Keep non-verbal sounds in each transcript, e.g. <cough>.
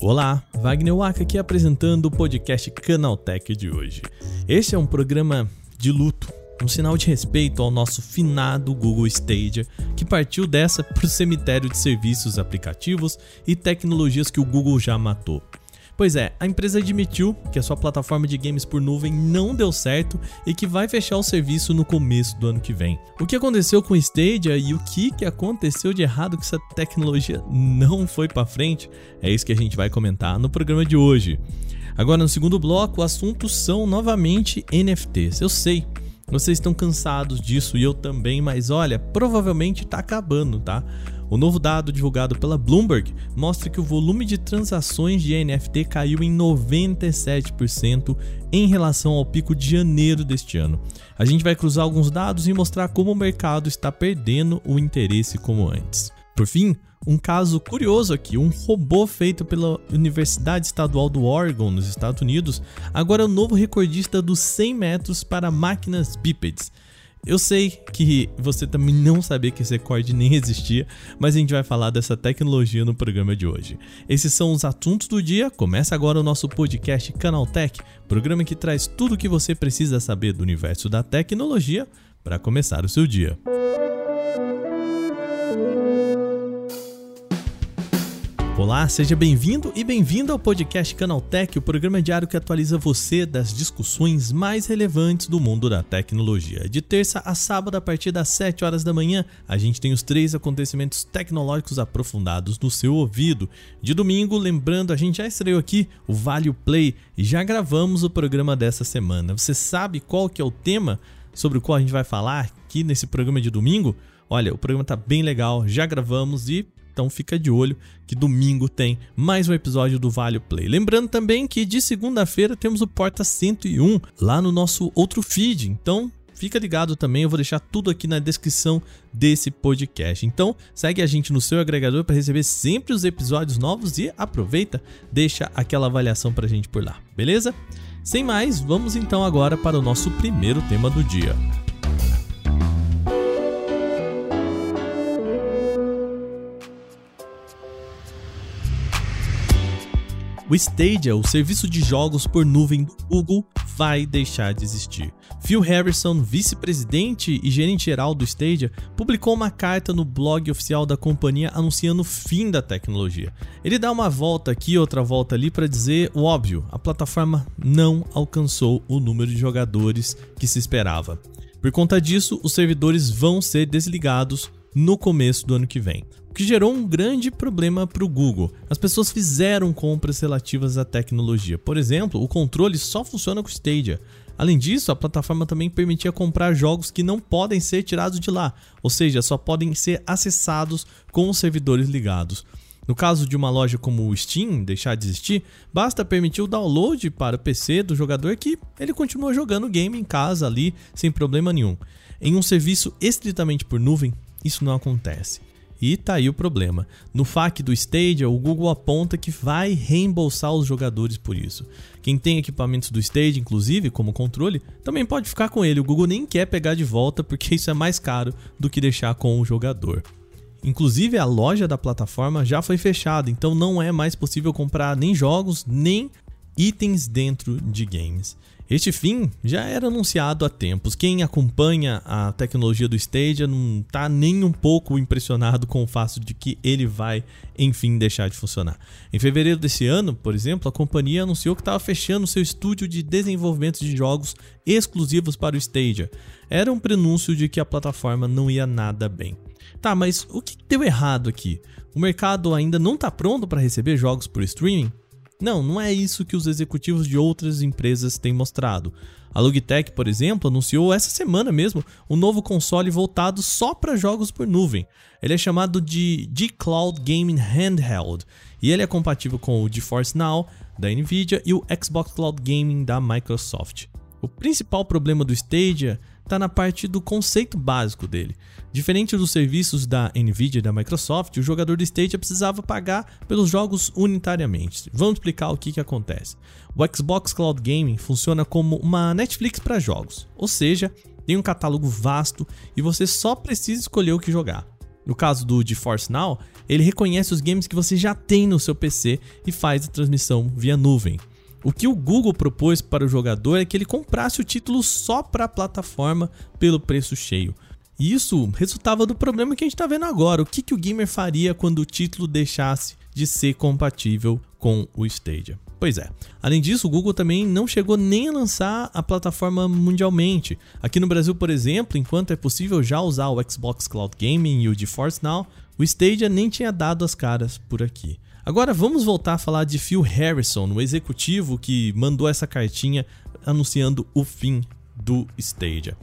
Olá, Wagner Waka aqui apresentando o podcast Canaltech de hoje. Este é um programa de luto, um sinal de respeito ao nosso finado Google Stadia, que partiu dessa para o cemitério de serviços, aplicativos e tecnologias que o Google já matou. Pois é, a empresa admitiu que a sua plataforma de games por nuvem não deu certo e que vai fechar o serviço no começo do ano que vem. O que aconteceu com o Stadia e o que, que aconteceu de errado que essa tecnologia não foi para frente, é isso que a gente vai comentar no programa de hoje. Agora, no segundo bloco, o assunto são novamente NFTs. Eu sei, vocês estão cansados disso e eu também, mas olha, provavelmente está acabando, tá? O novo dado divulgado pela Bloomberg mostra que o volume de transações de NFT caiu em 97% em relação ao pico de janeiro deste ano. A gente vai cruzar alguns dados e mostrar como o mercado está perdendo o interesse como antes. Por fim, um caso curioso aqui: um robô feito pela Universidade Estadual do Oregon, nos Estados Unidos, agora é o novo recordista dos 100 metros para máquinas bípedes. Eu sei que você também não sabia que esse recorde nem existia, mas a gente vai falar dessa tecnologia no programa de hoje. Esses são os assuntos do dia. Começa agora o nosso podcast Canaltech, programa que traz tudo o que você precisa saber do universo da tecnologia para começar o seu dia. Olá, seja bem-vindo e bem-vindo ao podcast Canaltech, o programa diário que atualiza você das discussões mais relevantes do mundo da tecnologia. De terça a sábado, a partir das 7 horas da manhã, a gente tem os três acontecimentos tecnológicos aprofundados no seu ouvido. De domingo, lembrando, a gente já estreou aqui o Vale Play e já gravamos o programa dessa semana. Você sabe qual que é o tema sobre o qual a gente vai falar aqui nesse programa de domingo? Olha, o programa tá bem legal, já gravamos e então fica de olho que domingo tem mais um episódio do Vale Play. Lembrando também que de segunda-feira temos o Porta 101 lá no nosso outro feed. Então fica ligado também, eu vou deixar tudo aqui na descrição desse podcast. Então, segue a gente no seu agregador para receber sempre os episódios novos e aproveita, deixa aquela avaliação pra gente por lá, beleza? Sem mais, vamos então agora para o nosso primeiro tema do dia. O Stadia, o serviço de jogos por nuvem do Google, vai deixar de existir. Phil Harrison, vice-presidente e gerente geral do Stadia, publicou uma carta no blog oficial da companhia anunciando o fim da tecnologia. Ele dá uma volta aqui, outra volta ali para dizer o óbvio: a plataforma não alcançou o número de jogadores que se esperava. Por conta disso, os servidores vão ser desligados no começo do ano que vem que gerou um grande problema para o Google. As pessoas fizeram compras relativas à tecnologia. Por exemplo, o controle só funciona com Stadia. Além disso, a plataforma também permitia comprar jogos que não podem ser tirados de lá, ou seja, só podem ser acessados com os servidores ligados. No caso de uma loja como o Steam deixar de existir, basta permitir o download para o PC do jogador que ele continua jogando o game em casa ali sem problema nenhum. Em um serviço estritamente por nuvem, isso não acontece. E tá aí o problema. No FAQ do Stadia, o Google aponta que vai reembolsar os jogadores por isso. Quem tem equipamentos do Stadia, inclusive, como controle, também pode ficar com ele. O Google nem quer pegar de volta porque <laughs> isso é mais caro do que deixar com o jogador. Inclusive, a loja da plataforma já foi fechada, então não é mais possível comprar nem jogos, nem itens dentro de games. Este fim já era anunciado há tempos. Quem acompanha a tecnologia do Stadia não está nem um pouco impressionado com o fato de que ele vai, enfim, deixar de funcionar. Em fevereiro desse ano, por exemplo, a companhia anunciou que estava fechando seu estúdio de desenvolvimento de jogos exclusivos para o Stadia. Era um prenúncio de que a plataforma não ia nada bem. Tá, mas o que deu errado aqui? O mercado ainda não está pronto para receber jogos por streaming? Não, não é isso que os executivos de outras empresas têm mostrado. A Logitech, por exemplo, anunciou essa semana mesmo um novo console voltado só para jogos por nuvem. Ele é chamado de G-Cloud Gaming Handheld e ele é compatível com o GeForce Now da Nvidia e o Xbox Cloud Gaming da Microsoft. O principal problema do Stadia está na parte do conceito básico dele. Diferente dos serviços da Nvidia e da Microsoft, o jogador do Stadia precisava pagar pelos jogos unitariamente. Vamos explicar o que, que acontece. O Xbox Cloud Gaming funciona como uma Netflix para jogos, ou seja, tem um catálogo vasto e você só precisa escolher o que jogar. No caso do GeForce Now, ele reconhece os games que você já tem no seu PC e faz a transmissão via nuvem. O que o Google propôs para o jogador é que ele comprasse o título só para a plataforma pelo preço cheio. E isso resultava do problema que a gente está vendo agora. O que, que o gamer faria quando o título deixasse de ser compatível com o Stadia? Pois é. Além disso, o Google também não chegou nem a lançar a plataforma mundialmente. Aqui no Brasil, por exemplo, enquanto é possível já usar o Xbox Cloud Gaming e o GeForce Now, o Stadia nem tinha dado as caras por aqui. Agora vamos voltar a falar de Phil Harrison, o executivo que mandou essa cartinha anunciando o fim do Stadia.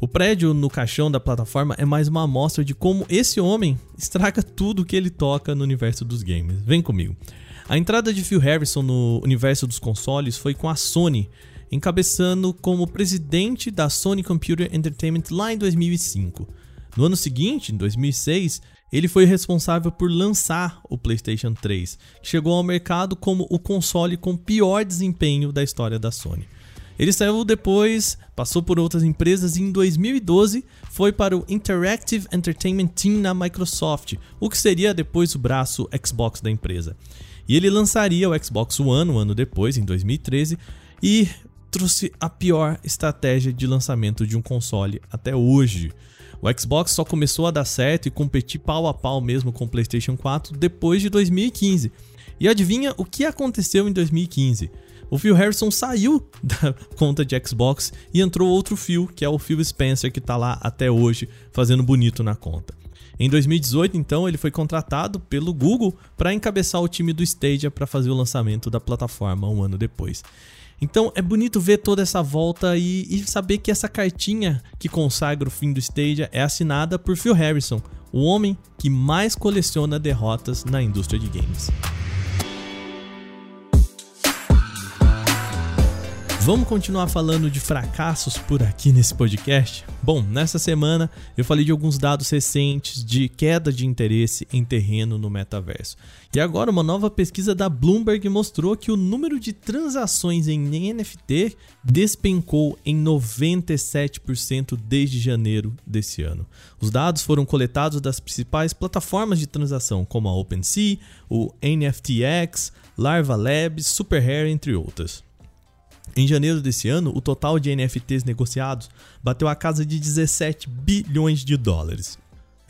O prédio no caixão da plataforma é mais uma amostra de como esse homem estraga tudo que ele toca no universo dos games. Vem comigo. A entrada de Phil Harrison no universo dos consoles foi com a Sony, encabeçando como presidente da Sony Computer Entertainment lá em 2005. No ano seguinte, em 2006, ele foi responsável por lançar o PlayStation 3, que chegou ao mercado como o console com pior desempenho da história da Sony. Ele saiu depois, passou por outras empresas e em 2012 foi para o Interactive Entertainment Team na Microsoft, o que seria depois o braço Xbox da empresa. E ele lançaria o Xbox One um ano depois, em 2013, e trouxe a pior estratégia de lançamento de um console até hoje. O Xbox só começou a dar certo e competir pau a pau mesmo com o PlayStation 4 depois de 2015. E adivinha o que aconteceu em 2015? O Phil Harrison saiu <laughs> da conta de Xbox e entrou outro Phil, que é o Phil Spencer, que está lá até hoje fazendo bonito na conta. Em 2018, então, ele foi contratado pelo Google para encabeçar o time do Stadia para fazer o lançamento da plataforma um ano depois. Então é bonito ver toda essa volta e, e, saber que essa cartinha que consagra o fim do Stadia é assinada por Phil Harrison, o homem que mais coleciona derrotas na indústria de games. Vamos continuar falando de fracassos por aqui nesse podcast? Bom, nessa semana eu falei de alguns dados recentes de queda de interesse em terreno no metaverso. E agora uma nova pesquisa da Bloomberg mostrou que o número de transações em NFT despencou em 97% desde janeiro desse ano. Os dados foram coletados das principais plataformas de transação, como a OpenSea, o NFTX, Larva Labs, SuperHair, entre outras. Em janeiro desse ano, o total de NFTs negociados bateu a casa de 17 bilhões de dólares.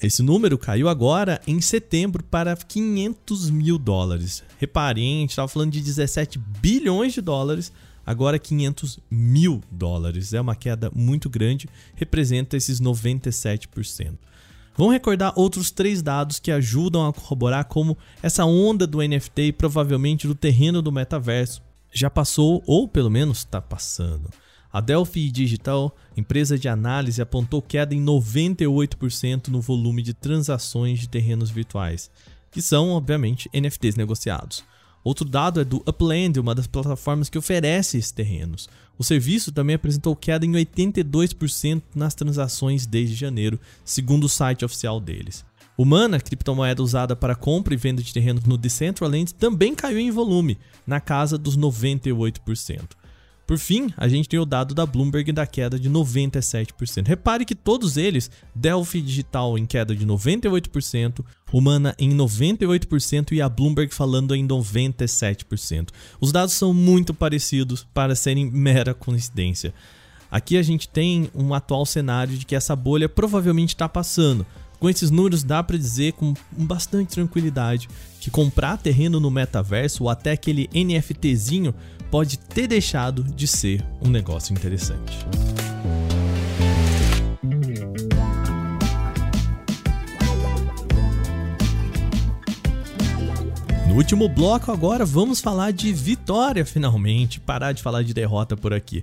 Esse número caiu agora em setembro para 500 mil dólares. Reparem, a gente estava falando de 17 bilhões de dólares, agora 500 mil dólares. É uma queda muito grande, representa esses 97%. Vamos recordar outros três dados que ajudam a corroborar como essa onda do NFT e provavelmente do terreno do metaverso já passou, ou pelo menos está passando. A Delphi Digital, empresa de análise, apontou queda em 98% no volume de transações de terrenos virtuais, que são, obviamente, NFTs negociados. Outro dado é do Upland, uma das plataformas que oferece esses terrenos. O serviço também apresentou queda em 82% nas transações desde janeiro, segundo o site oficial deles. O Mana, criptomoeda usada para compra e venda de terrenos no Decentraland, também caiu em volume, na casa dos 98%. Por fim, a gente tem o dado da Bloomberg da queda de 97%. Repare que todos eles, Delphi Digital em queda de 98%, Humana em 98% e a Bloomberg falando em 97%. Os dados são muito parecidos para serem mera coincidência. Aqui a gente tem um atual cenário de que essa bolha provavelmente está passando. Com esses números dá para dizer com bastante tranquilidade que comprar terreno no metaverso ou até aquele NFTzinho pode ter deixado de ser um negócio interessante. No último bloco agora vamos falar de vitória finalmente, parar de falar de derrota por aqui.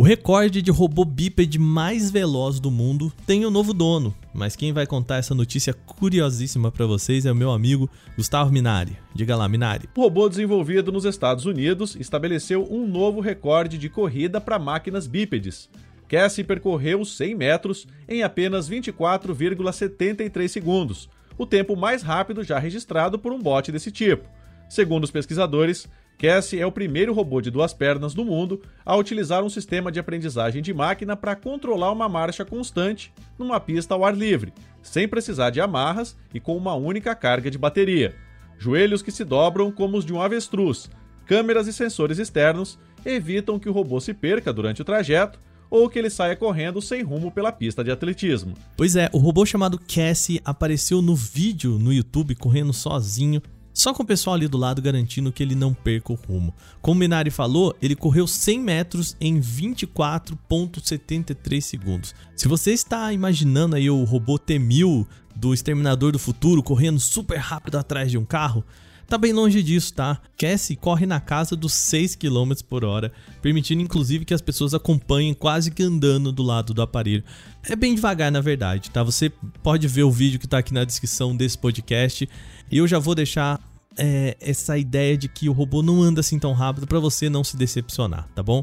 O recorde de robô bípede mais veloz do mundo tem um novo dono, mas quem vai contar essa notícia curiosíssima para vocês é o meu amigo Gustavo Minari. Diga lá, Minari. O robô desenvolvido nos Estados Unidos estabeleceu um novo recorde de corrida para máquinas bípedes. Cassie percorreu 100 metros em apenas 24,73 segundos, o tempo mais rápido já registrado por um bote desse tipo. Segundo os pesquisadores, Cassie é o primeiro robô de duas pernas do mundo a utilizar um sistema de aprendizagem de máquina para controlar uma marcha constante numa pista ao ar livre, sem precisar de amarras e com uma única carga de bateria. Joelhos que se dobram como os de um avestruz, câmeras e sensores externos evitam que o robô se perca durante o trajeto ou que ele saia correndo sem rumo pela pista de atletismo. Pois é, o robô chamado Cassie apareceu no vídeo no YouTube correndo sozinho só com o pessoal ali do lado garantindo que ele não perca o rumo. Como o Minari falou, ele correu 100 metros em 24,73 segundos. Se você está imaginando aí o robô T-1000 do Exterminador do Futuro correndo super rápido atrás de um carro, tá bem longe disso, tá? Cassie corre na casa dos 6 km por hora, permitindo inclusive que as pessoas acompanhem quase que andando do lado do aparelho. É bem devagar, na verdade, tá? Você pode ver o vídeo que tá aqui na descrição desse podcast. E eu já vou deixar é, essa ideia de que o robô não anda assim tão rápido para você não se decepcionar, tá bom?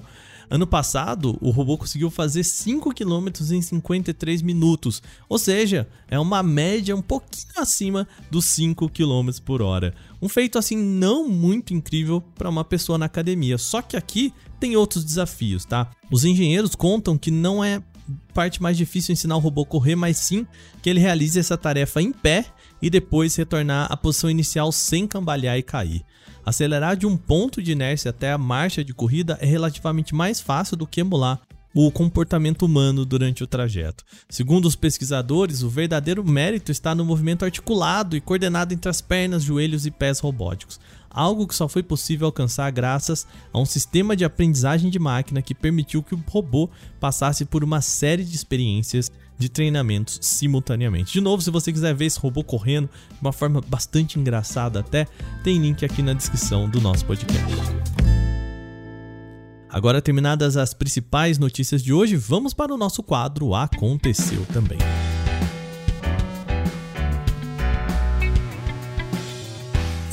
Ano passado, o robô conseguiu fazer 5 km em 53 minutos, ou seja, é uma média um pouquinho acima dos 5 km por hora. Um feito assim não muito incrível para uma pessoa na academia. Só que aqui tem outros desafios, tá? Os engenheiros contam que não é parte mais difícil ensinar o robô a correr, mas sim que ele realize essa tarefa em pé e depois retornar à posição inicial sem cambalear e cair. Acelerar de um ponto de inércia até a marcha de corrida é relativamente mais fácil do que emular o comportamento humano durante o trajeto. Segundo os pesquisadores, o verdadeiro mérito está no movimento articulado e coordenado entre as pernas, joelhos e pés robóticos, algo que só foi possível alcançar graças a um sistema de aprendizagem de máquina que permitiu que o robô passasse por uma série de experiências de treinamentos simultaneamente. De novo, se você quiser ver esse robô correndo de uma forma bastante engraçada até, tem link aqui na descrição do nosso podcast. Agora terminadas as principais notícias de hoje, vamos para o nosso quadro Aconteceu também.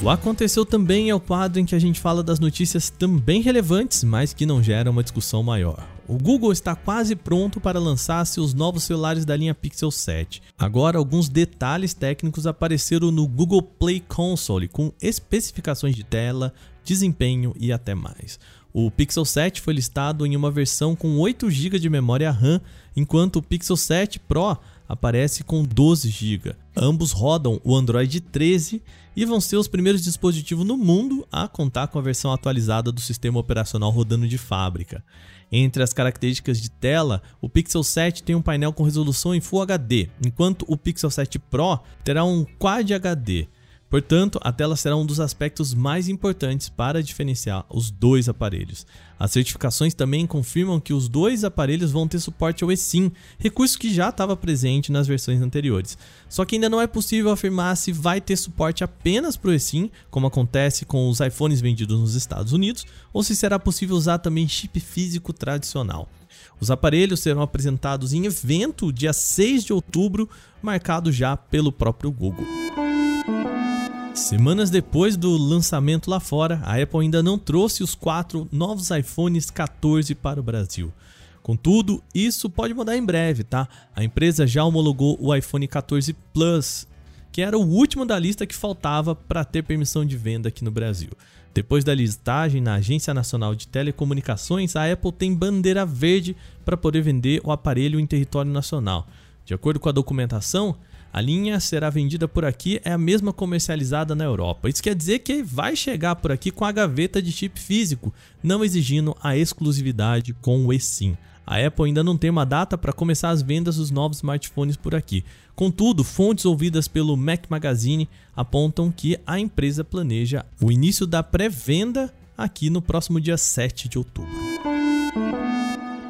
O Aconteceu também é o quadro em que a gente fala das notícias também relevantes, mas que não geram uma discussão maior. O Google está quase pronto para lançar seus novos celulares da linha Pixel 7. Agora, alguns detalhes técnicos apareceram no Google Play Console, com especificações de tela, desempenho e até mais. O Pixel 7 foi listado em uma versão com 8 GB de memória RAM, enquanto o Pixel 7 Pro aparece com 12 GB. Ambos rodam o Android 13 e vão ser os primeiros dispositivos no mundo a contar com a versão atualizada do sistema operacional rodando de fábrica. Entre as características de tela, o Pixel 7 tem um painel com resolução em Full HD, enquanto o Pixel 7 Pro terá um Quad HD. Portanto, a tela será um dos aspectos mais importantes para diferenciar os dois aparelhos. As certificações também confirmam que os dois aparelhos vão ter suporte ao eSIM, recurso que já estava presente nas versões anteriores. Só que ainda não é possível afirmar se vai ter suporte apenas para o eSIM, como acontece com os iPhones vendidos nos Estados Unidos, ou se será possível usar também chip físico tradicional. Os aparelhos serão apresentados em evento dia 6 de outubro, marcado já pelo próprio Google. Semanas depois do lançamento lá fora, a Apple ainda não trouxe os quatro novos iPhones 14 para o Brasil. Contudo, isso pode mudar em breve, tá? A empresa já homologou o iPhone 14 Plus, que era o último da lista que faltava para ter permissão de venda aqui no Brasil. Depois da listagem na Agência Nacional de Telecomunicações, a Apple tem bandeira verde para poder vender o aparelho em território nacional. De acordo com a documentação, a linha será vendida por aqui, é a mesma comercializada na Europa. Isso quer dizer que vai chegar por aqui com a gaveta de chip físico, não exigindo a exclusividade com o eSIM. A Apple ainda não tem uma data para começar as vendas dos novos smartphones por aqui. Contudo, fontes ouvidas pelo Mac Magazine apontam que a empresa planeja o início da pré-venda aqui no próximo dia 7 de outubro.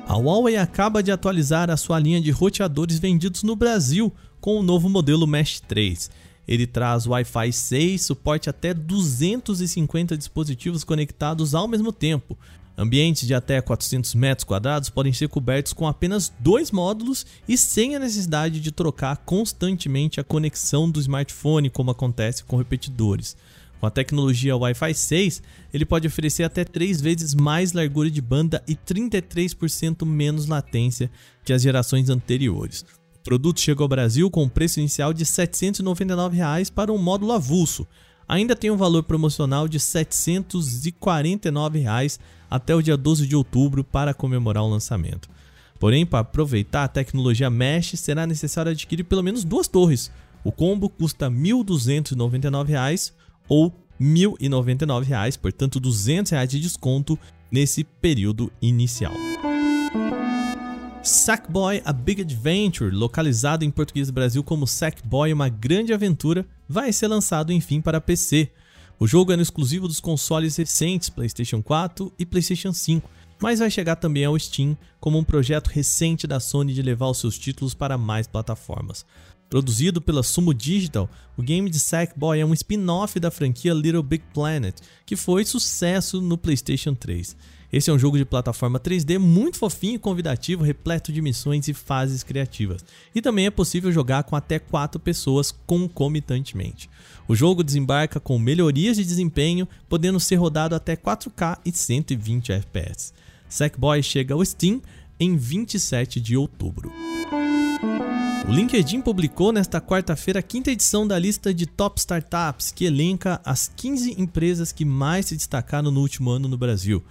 A Huawei acaba de atualizar a sua linha de roteadores vendidos no Brasil com o novo modelo Mesh 3. Ele traz Wi-Fi 6, suporte até 250 dispositivos conectados ao mesmo tempo. Ambientes de até 400 metros quadrados podem ser cobertos com apenas dois módulos e sem a necessidade de trocar constantemente a conexão do smartphone, como acontece com repetidores. Com a tecnologia Wi-Fi 6, ele pode oferecer até 3 vezes mais largura de banda e 33% menos latência que as gerações anteriores. O produto chegou ao Brasil com um preço inicial de 799 reais para um módulo avulso. ainda tem um valor promocional de 749 reais até o dia 12 de outubro para comemorar o lançamento. Porém, para aproveitar a tecnologia Mesh, será necessário adquirir pelo menos duas torres. O combo custa R$ 1.299 ou R$ 1.099, portanto 200 reais de desconto nesse período inicial. Sackboy A Big Adventure, localizado em português do Brasil como Sackboy Uma Grande Aventura, vai ser lançado enfim para PC. O jogo era exclusivo dos consoles recentes PlayStation 4 e PlayStation 5, mas vai chegar também ao Steam como um projeto recente da Sony de levar os seus títulos para mais plataformas. Produzido pela Sumo Digital, o game de Sackboy é um spin-off da franquia Little Big Planet, que foi sucesso no PlayStation 3. Esse é um jogo de plataforma 3D muito fofinho e convidativo, repleto de missões e fases criativas. E também é possível jogar com até 4 pessoas concomitantemente. O jogo desembarca com melhorias de desempenho, podendo ser rodado até 4K e 120 FPS. Sackboy chega ao Steam em 27 de outubro. O LinkedIn publicou nesta quarta-feira a quinta edição da lista de Top Startups, que elenca as 15 empresas que mais se destacaram no último ano no Brasil.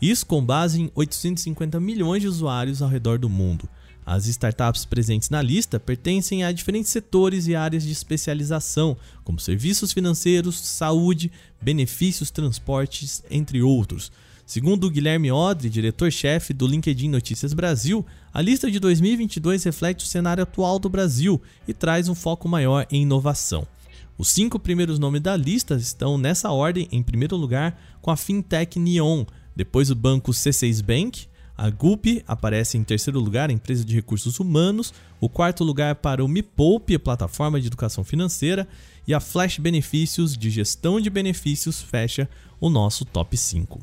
Isso com base em 850 milhões de usuários ao redor do mundo. As startups presentes na lista pertencem a diferentes setores e áreas de especialização, como serviços financeiros, saúde, benefícios, transportes, entre outros. Segundo Guilherme Odri, diretor-chefe do LinkedIn Notícias Brasil, a lista de 2022 reflete o cenário atual do Brasil e traz um foco maior em inovação. Os cinco primeiros nomes da lista estão nessa ordem, em primeiro lugar, com a fintech Neon, depois o banco C6 Bank, a Gulp aparece em terceiro lugar, a empresa de recursos humanos, o quarto lugar para o Me Poupe, a plataforma de educação financeira, e a Flash Benefícios de gestão de benefícios fecha o nosso top 5.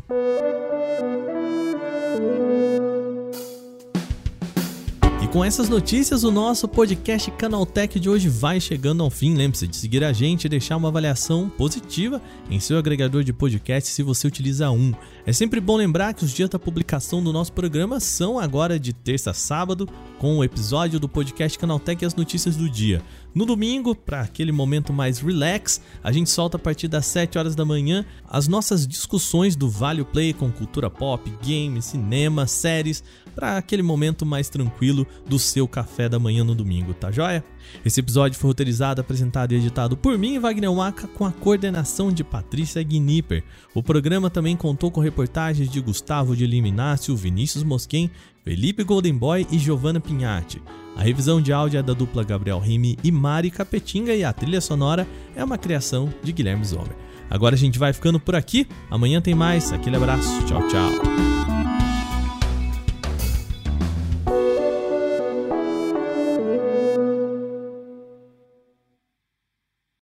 Com essas notícias, o nosso podcast Canaltech de hoje vai chegando ao fim. Lembre-se de seguir a gente e deixar uma avaliação positiva em seu agregador de podcast se você utiliza um. É sempre bom lembrar que os dias da publicação do nosso programa são agora de terça a sábado, com o episódio do podcast Canaltech e as notícias do dia. No domingo, para aquele momento mais relax, a gente solta a partir das 7 horas da manhã as nossas discussões do Vale Play com cultura pop, games, cinema, séries, para aquele momento mais tranquilo do seu café da manhã no domingo, tá joia? Esse episódio foi roteirizado, apresentado e editado por mim, Wagner Waka, com a coordenação de Patrícia Gnipper. O programa também contou com reportagens de Gustavo de Liminácio, Vinícius Mosquen, Felipe Goldenboy e Giovanna Pinhatti. A revisão de áudio é da dupla Gabriel Rime e Mari Capetinga e a trilha sonora é uma criação de Guilherme Zomer. Agora a gente vai ficando por aqui, amanhã tem mais. Aquele abraço, tchau, tchau.